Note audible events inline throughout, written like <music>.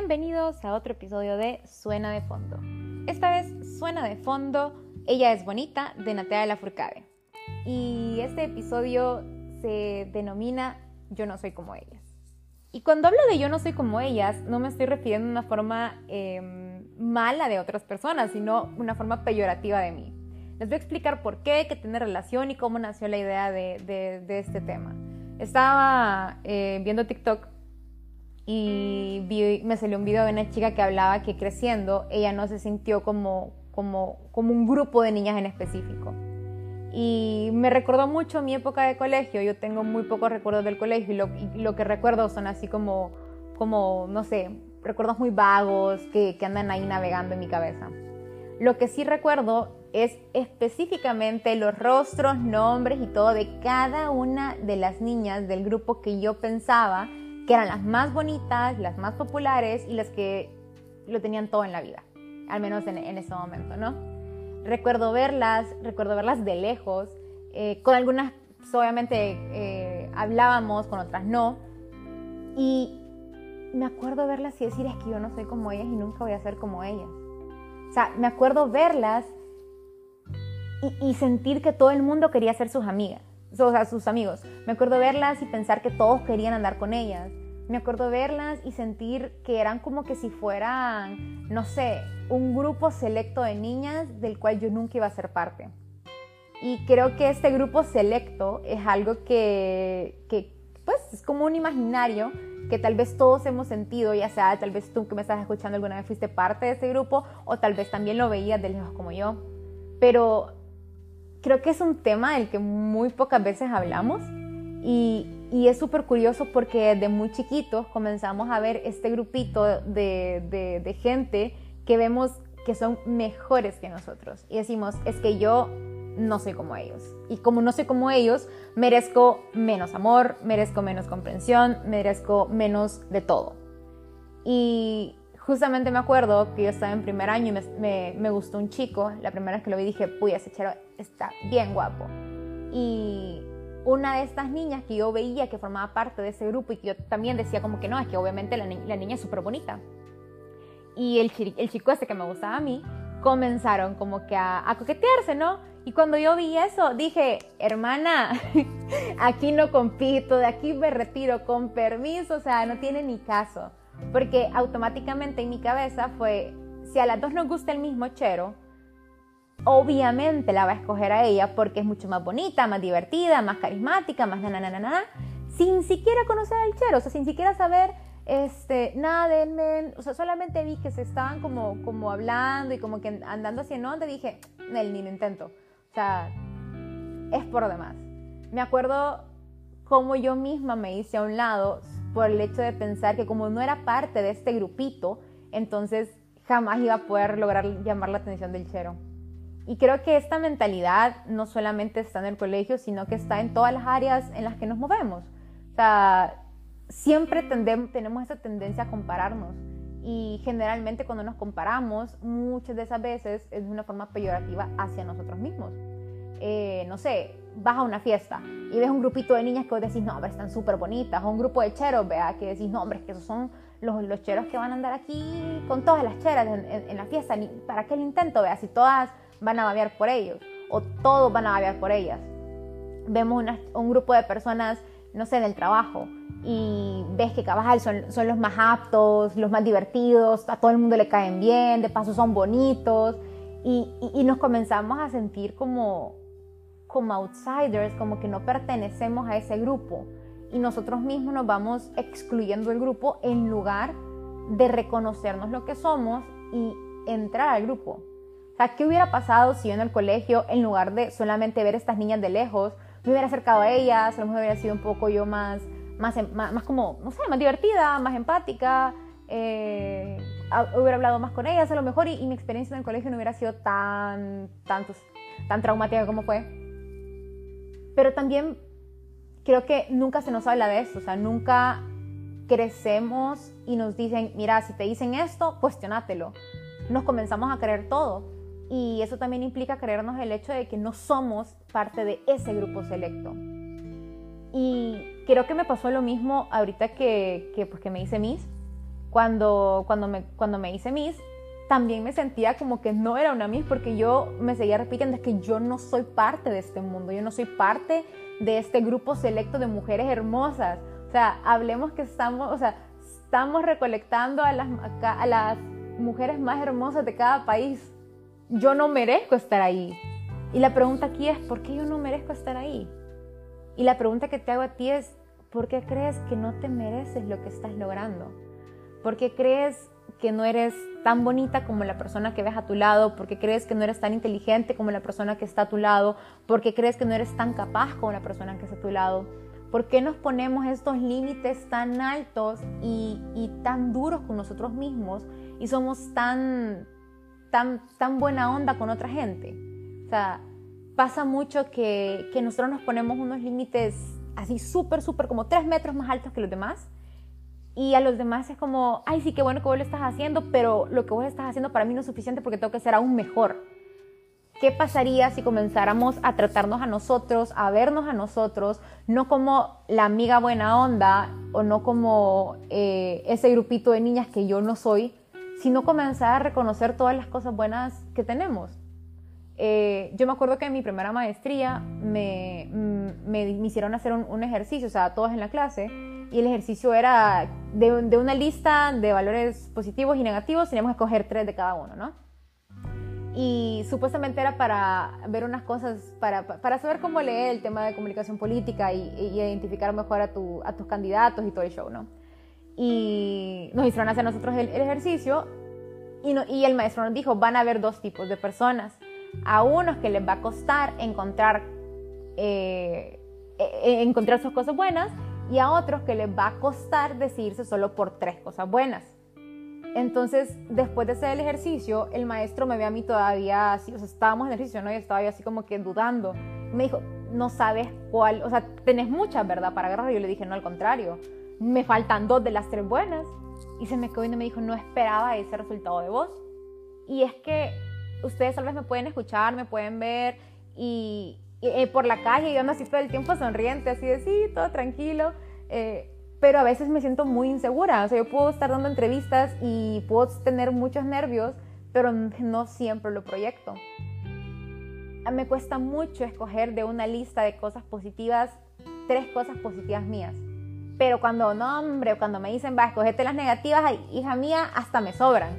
Bienvenidos a otro episodio de Suena de Fondo. Esta vez Suena de Fondo, Ella es Bonita, de Natea de la Furcade. Y este episodio se denomina Yo no soy como ellas. Y cuando hablo de yo no soy como ellas, no me estoy refiriendo a una forma em, mala de otras personas, sino una forma peyorativa de mí. Les voy a explicar por qué, qué tiene relación y cómo nació la idea de, este tema. Estaba eh, viendo TikTok y me salió un video de una chica que hablaba que creciendo ella no se sintió como, como, como un grupo de niñas en específico. Y me recordó mucho mi época de colegio. Yo tengo muy pocos recuerdos del colegio y lo, lo que recuerdo son así como, como, no sé, recuerdos muy vagos que, que andan ahí navegando en mi cabeza. Lo que sí recuerdo es específicamente los rostros, nombres y todo de cada una de las niñas del grupo que yo pensaba que eran las más bonitas, las más populares y las que lo tenían todo en la vida, al menos en, ese momento, ¿no? Recuerdo verlas, recuerdo verlas de lejos, eh, con algunas obviamente eh, hablábamos, con otras no, y me acuerdo verlas y decir es que yo no soy como ellas y nunca voy a ser como ellas. O sea, me acuerdo verlas y, y sentir que todo el mundo quería ser sus amigas o sea, sus amigos. Me acuerdo verlas y pensar que todos querían andar con ellas. Me acuerdo verlas y sentir que eran como que si fueran, no sé, un grupo selecto de niñas del cual yo nunca iba a ser parte. Y creo que este grupo selecto es algo que, que pues, es como un imaginario que tal vez todos hemos sentido, ya sea tal vez tú que me estás escuchando alguna vez fuiste parte de ese grupo o tal vez también lo veías de lejos como yo. Pero creo que es un tema del que muy pocas veces hablamos y, y es súper curioso porque desde muy chiquitos comenzamos a ver este grupito de, de, de, gente que vemos que son mejores que nosotros y decimos, es que yo no soy como ellos. Y como no soy como ellos, merezco menos amor, merezco menos comprensión, merezco menos de todo. Y justamente me acuerdo que yo estaba en primer año y me, me, gustó un chico. La primera vez que lo vi dije, puya, ese chero está bien guapo. Y una de estas niñas que yo veía que formaba parte de ese grupo y que yo también decía como que no, es que obviamente la, niña es súper bonita. Y el, el, chico ese que me gustaba a mí, comenzaron como que a, a coquetearse, ¿no? Y cuando yo vi eso, dije, hermana, <laughs> aquí no compito, de aquí me retiro, con permiso, o sea, no tiene ni caso. Porque automáticamente en mi cabeza fue, si a las dos nos gusta el mismo chero, obviamente la va a escoger a ella porque es mucho más bonita, más divertida, más carismática, más na, sin siquiera conocer al chero, o sea, sin siquiera saber este, nada de él, o sea, solamente vi que se estaban como, como hablando y como que andando así en onda, dije, ni lo intento, o sea, es por demás. Me acuerdo cómo yo misma me hice a un lado por el hecho de pensar que como no era parte de este grupito, entonces jamás iba a poder lograr llamar la atención del chero. Y creo que esta mentalidad no solamente está en el colegio, sino que está en todas las áreas en las que nos movemos. O sea, siempre tenemos esa tendencia a compararnos. Y generalmente cuando nos comparamos, muchas de esas veces es de una forma peyorativa hacia nosotros mismos. Eh, no sé, vas a una fiesta y ves un grupito de niñas que vos decís, no, están súper bonitas, o un grupo de cheros, vea, que decís, no, hombre, es que esos son los, los cheros que van a andar aquí con todas las cheras en, la fiesta, ¿para qué el intento? Vea, si todas van a babear por ellos, o todos van a babear por ellas. Vemos un grupo de personas, no sé, del trabajo, y ves que cabal son, son los más aptos, los más divertidos, a todo el mundo le caen bien, de paso son bonitos, y, y nos comenzamos a sentir como como outsiders, como que no pertenecemos a ese grupo y nosotros mismos nos vamos excluyendo del grupo en lugar de reconocernos lo que somos y entrar al grupo. Sea, ¿qué hubiera pasado si yo en el colegio, en lugar de solamente ver a estas niñas de lejos, me hubiera acercado a ellas, a lo mejor hubiera sido un poco yo más, más, em, más, como, no sé, más divertida, más empática, eh, hubiera hablado más con ellas a lo mejor y, mi experiencia en el colegio no hubiera sido tan, tan, tan traumática como fue pero también creo que nunca se nos habla de esto, o sea, nunca crecemos y nos dicen, mira, si te dicen esto, cuestionátelo. Nos comenzamos a creer todo. Y eso también implica creernos el hecho de que no somos parte de ese grupo selecto. Y creo que me pasó lo mismo ahorita que, que, pues, que me hice Miss. cuando, cuando, me, cuando me hice Miss, también me sentía como que no era una Miss porque yo me seguía repitiendo es que yo no soy parte de este mundo, yo no soy parte de este grupo selecto de mujeres hermosas. O sea, hablemos que estamos, o sea, estamos recolectando a las, a las mujeres más hermosas de cada país. Yo no merezco estar ahí. Y la pregunta aquí es, ¿por qué yo no merezco estar ahí? Y la pregunta que te hago a ti es, ¿por qué crees que no te mereces lo que estás logrando? ¿Por qué crees que no eres tan bonita como la persona que ves a tu lado, porque crees que no eres tan inteligente como la persona que está a tu lado, porque crees que no eres tan capaz como la persona que está a tu lado. ¿Por qué nos ponemos estos límites tan altos y, tan duros con nosotros mismos y somos tan, tan, tan buena onda con otra gente? O sea, pasa mucho que, que nosotros nos ponemos unos límites así súper, súper como tres metros más altos que los demás y a los demás es como, ay, sí, qué bueno que vos lo estás haciendo, pero lo que vos estás haciendo para mí no es suficiente porque tengo que ser aún mejor. ¿Qué pasaría si comenzáramos a tratarnos a nosotros, a vernos a nosotros, no como la amiga buena onda o no como eh, ese grupito de niñas que yo no soy, sino comenzar a reconocer todas las cosas buenas que tenemos? Eh, yo me acuerdo que en mi primera maestría me, mm, me, hicieron hacer un, ejercicio, o sea, todos en la clase, y el ejercicio era de, una lista de valores positivos y negativos, teníamos que escoger tres de cada uno, ¿no? Y supuestamente era para ver unas cosas, para, para saber cómo leer el tema de comunicación política y, identificar mejor a, a, tus candidatos y todo el show, ¿no? Y nos hicieron hacer nosotros el, ejercicio y, el maestro nos dijo, van a haber dos tipos de personas. A unos que les va a costar encontrar, eh, eh, encontrar sus cosas buenas y a otros que les va a costar decidirse solo por tres cosas buenas. Entonces, después de hacer el ejercicio, el maestro me ve a mí todavía así, o sea, estábamos en el ejercicio, ¿no? Y estaba yo así como que dudando. Me dijo, no sabes cuál, o sea, tenés muchas, ¿verdad? Para agarrar. Yo le dije, no, al contrario, me faltan dos de las tres buenas. Y se me quedó y me dijo, no esperaba ese resultado de vos. Y es que ustedes tal vez me pueden escuchar, me pueden ver y, eh, por la calle y ando así todo el tiempo sonriente, así de sí, todo tranquilo. Eh, pero a veces me siento muy insegura. O sea, yo puedo estar dando entrevistas y puedo tener muchos nervios, pero no siempre lo proyecto. Me cuesta mucho escoger de una lista de cosas positivas tres cosas positivas mías. Pero cuando, no, hombre, cuando me dicen, va, escogete las negativas, hija mía, hasta me sobran.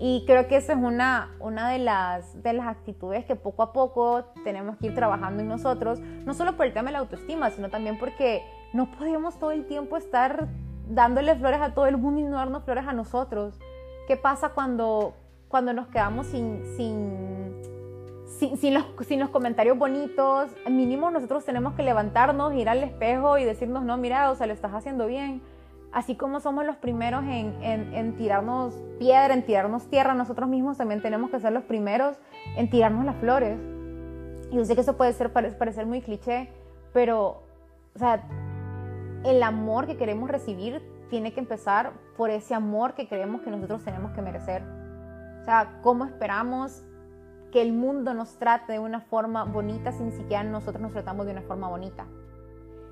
Y creo que esa es una, una de, las, de las actitudes que poco a poco tenemos que ir trabajando en nosotros, no solo por el tema de la autoestima, sino también porque no podemos todo el tiempo estar dándole flores a todo el mundo y no darnos flores a nosotros. ¿Qué pasa cuando, cuando nos quedamos sin, sin, sin, sin, los, sin los comentarios bonitos? Mínimo nosotros tenemos que levantarnos, ir al espejo y decirnos, no, mira, o sea, lo estás haciendo bien así como somos los primeros en, tirarnos piedra, en tirarnos tierra, nosotros mismos también tenemos que ser los primeros en tirarnos las flores. Y yo sé que eso puede ser, parecer muy cliché, pero, o sea, el amor que queremos recibir tiene que empezar por ese amor que creemos que nosotros tenemos que merecer. O sea, ¿cómo esperamos que el mundo nos trate de una forma bonita si ni siquiera nosotros nos tratamos de una forma bonita?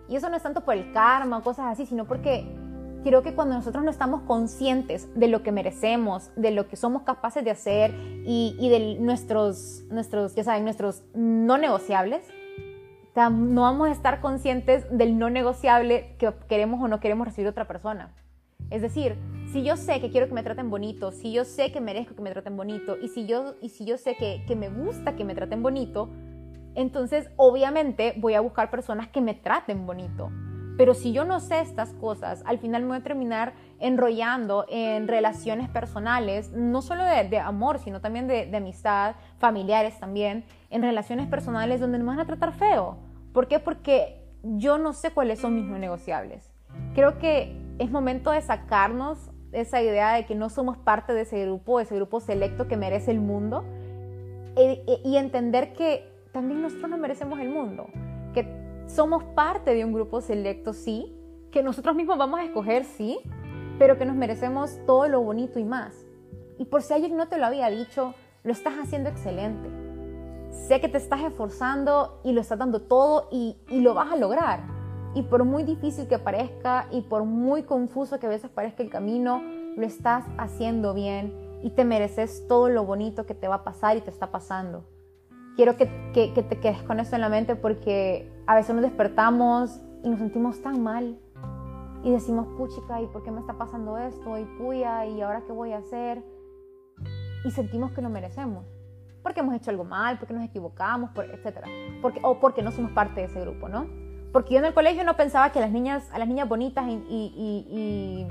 Y eso no es tanto por el karma o cosas así, sino porque Creo que cuando nosotros no estamos conscientes de lo que merecemos, de lo que somos capaces de hacer y, de nuestros, nuestros, ya saben, nuestros no negociables, no vamos a estar conscientes del no negociable que queremos o no queremos recibir otra persona. Es decir, si yo sé que quiero que me traten bonito, si yo sé que merezco que me traten bonito y si yo, y si yo sé que, que me gusta que me traten bonito, entonces obviamente voy a buscar personas que me traten bonito. Pero si yo no sé estas cosas, al final me voy a terminar enrollando en relaciones personales, no solo de, amor, sino también de, amistad, familiares también, en relaciones personales donde me van a tratar feo. ¿Por qué? Porque yo no sé cuáles son mis no negociables. Creo que es momento de sacarnos esa idea de que no somos parte de ese grupo, de ese grupo selecto que merece el mundo, y entender que también nosotros no merecemos el mundo, que somos parte de un grupo selecto, sí, que nosotros mismos vamos a escoger, sí, pero que nos merecemos todo lo bonito y más. Y por si alguien no te lo había dicho, lo estás haciendo excelente. Sé que te estás esforzando y lo estás dando todo y lo vas a lograr. Y por muy difícil que parezca y por muy confuso que a veces parezca el camino, lo estás haciendo bien y te mereces todo lo bonito que te va a pasar y te está pasando. Quiero que, que, que te quedes con esto en la mente porque a veces nos despertamos y nos sentimos tan mal y decimos, puchica, ¿y por qué me está pasando esto? Y puya, ¿y ahora qué voy a hacer? Y sentimos que lo merecemos. Porque hemos hecho algo mal, porque nos equivocamos, por, etc. Porque, o porque no somos parte de ese grupo, ¿no? Porque yo en el colegio no pensaba que las niñas, a las niñas bonitas y, y,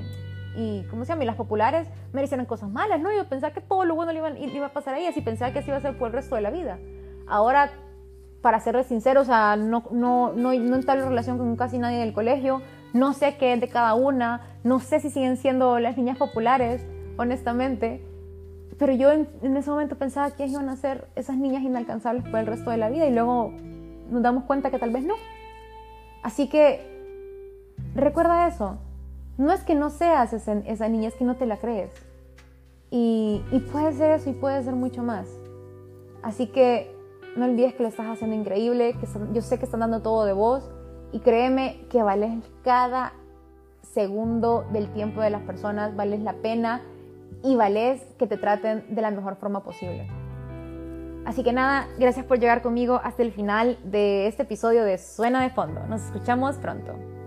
y, y ¿cómo se llama? Las populares merecieran cosas malas, ¿no? Yo pensaba que todo lo bueno le iba, le iba a pasar a ellas y pensaba que así iba a ser por el resto de la vida. Ahora, para ser sincero, o sea, no, no, no, no en relación con casi nadie del colegio, no sé qué es de cada una, no sé si siguen siendo las niñas populares, honestamente, pero yo en, ese momento pensaba que iban a ser esas niñas inalcanzables por el resto de la vida y luego nos damos cuenta que tal vez no. Así que recuerda eso, no es que no seas esa, niña, es que no te la crees. Y, y puede ser eso y puede ser mucho más. Así que no olvides que lo estás haciendo increíble, que yo sé que están dando todo de vos y créeme que vales cada segundo del tiempo de las personas, vales la pena y vales que te traten de la mejor forma posible. Así que nada, gracias por llegar conmigo hasta el final de este episodio de Suena de Fondo. Nos escuchamos pronto.